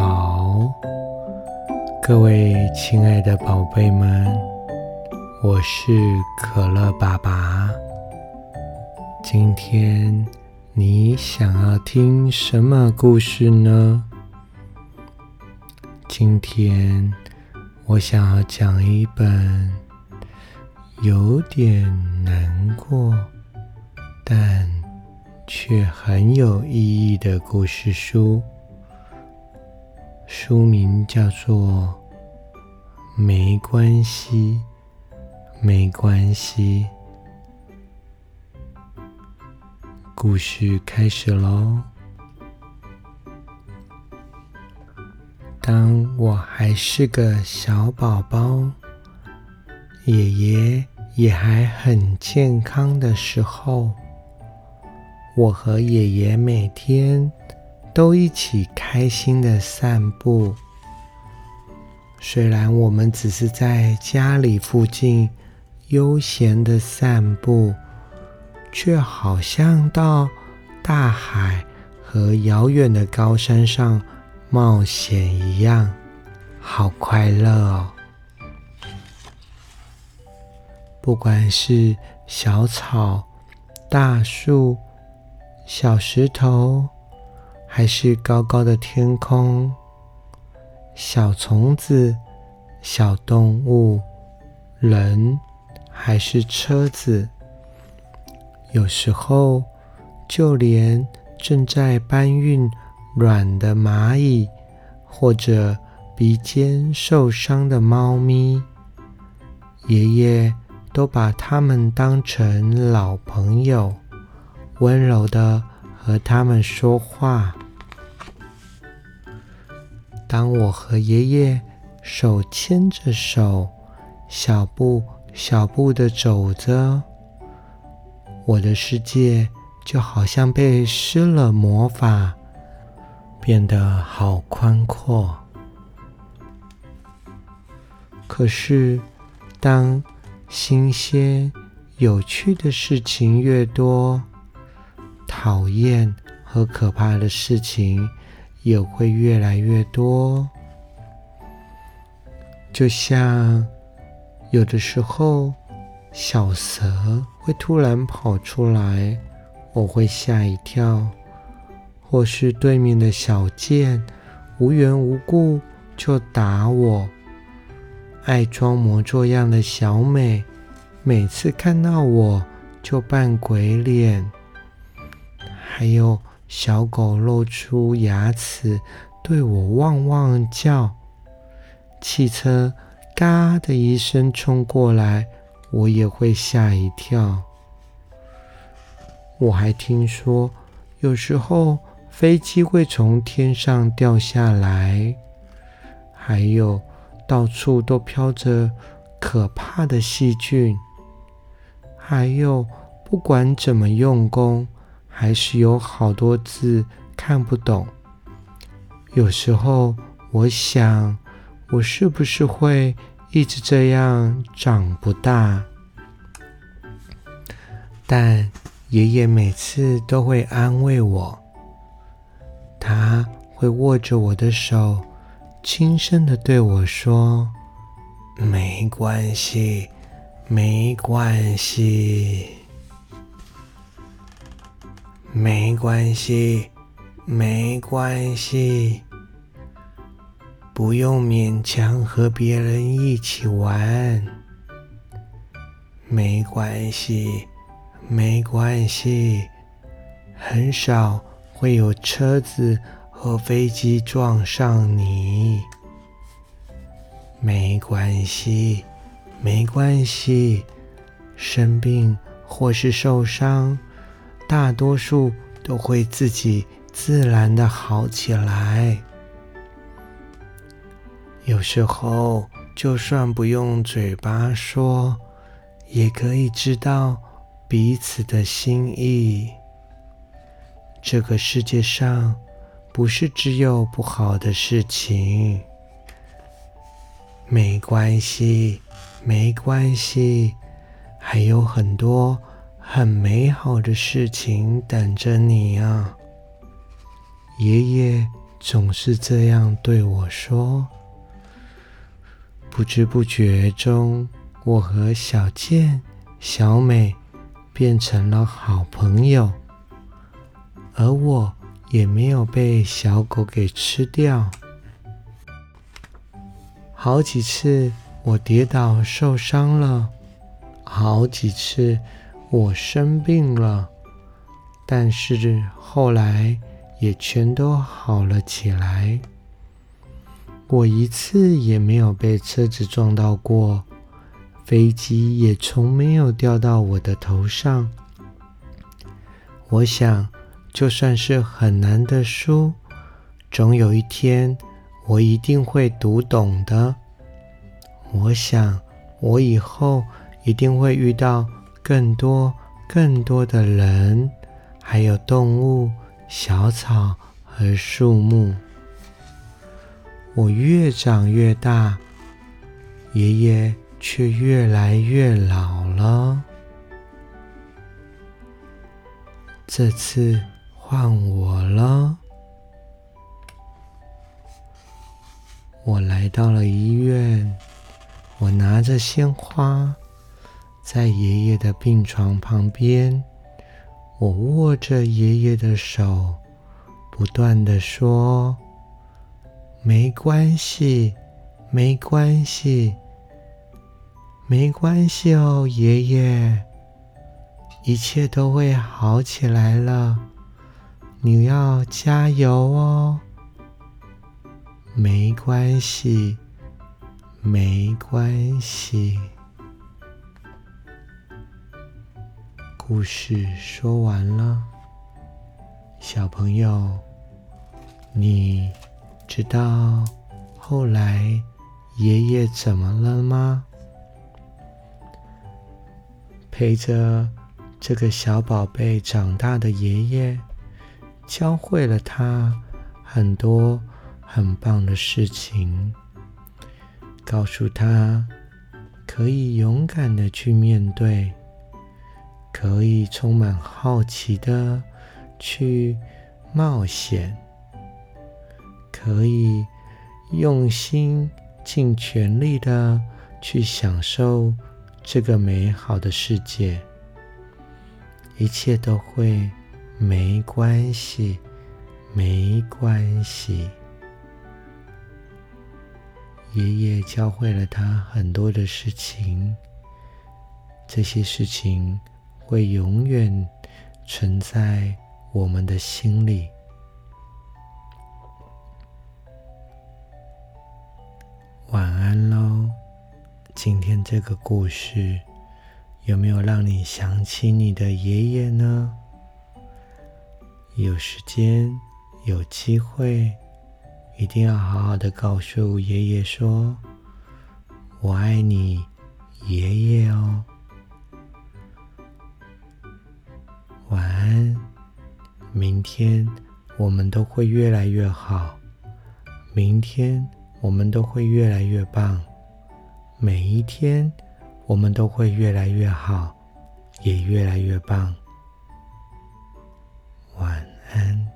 好，各位亲爱的宝贝们，我是可乐爸爸。今天你想要听什么故事呢？今天我想要讲一本有点难过，但却很有意义的故事书。书名叫做《没关系，没关系》。故事开始喽。当我还是个小宝宝，爷爷也还很健康的时候，我和爷爷每天。都一起开心的散步。虽然我们只是在家里附近悠闲的散步，却好像到大海和遥远的高山上冒险一样，好快乐哦！不管是小草、大树、小石头。还是高高的天空，小虫子、小动物、人，还是车子，有时候就连正在搬运卵的蚂蚁，或者鼻尖受伤的猫咪，爷爷都把它们当成老朋友，温柔的和它们说话。当我和爷爷手牵着手，小步小步的走着，我的世界就好像被施了魔法，变得好宽阔。可是，当新鲜、有趣的事情越多，讨厌和可怕的事情。也会越来越多，就像有的时候小蛇会突然跑出来，我会吓一跳；或是对面的小贱无缘无故就打我；爱装模作样的小美，每次看到我就扮鬼脸；还有。小狗露出牙齿，对我汪汪叫。汽车嘎的一声冲过来，我也会吓一跳。我还听说，有时候飞机会从天上掉下来，还有到处都飘着可怕的细菌，还有不管怎么用功。还是有好多字看不懂。有时候我想，我是不是会一直这样长不大？但爷爷每次都会安慰我，他会握着我的手，轻声的对我说：“没关系，没关系。”没关系，没关系，不用勉强和别人一起玩。没关系，没关系，很少会有车子和飞机撞上你。没关系，没关系，生病或是受伤。大多数都会自己自然的好起来。有时候，就算不用嘴巴说，也可以知道彼此的心意。这个世界上，不是只有不好的事情。没关系，没关系，还有很多。很美好的事情等着你啊！爷爷总是这样对我说。不知不觉中，我和小健、小美变成了好朋友，而我也没有被小狗给吃掉。好几次我跌倒受伤了，好几次我生病了，但是后来也全都好了起来。我一次也没有被车子撞到过，飞机也从没有掉到我的头上。我想，就算是很难的书，总有一天我一定会读懂的。我想，我以后一定会遇到更多、更多的人，还有动物、小草和树木。我越长越大，爷爷却越来越老了。这次换我了。我来到了医院，我拿着鲜花，在爷爷的病床旁边，我握着爷爷的手，不断的说。没关系，没关系，没关系哦，爷爷，一切都会好起来了，你要加油哦。没关系，没关系。故事说完了，小朋友，你。知道后来爷爷怎么了吗？陪着这个小宝贝长大的爷爷，教会了他很多很棒的事情，告诉他可以勇敢的去面对，可以充满好奇的去冒险。可以用心、尽全力的去享受这个美好的世界，一切都会没关系，没关系。爷爷教会了他很多的事情，这些事情会永远存在我们的心里。晚安喽！今天这个故事有没有让你想起你的爷爷呢？有时间、有机会，一定要好好的告诉爷爷说：“我爱你，爷爷哦。”明天我们都会越来越好。明天。我们都会越来越棒，每一天我们都会越来越好，也越来越棒。晚安。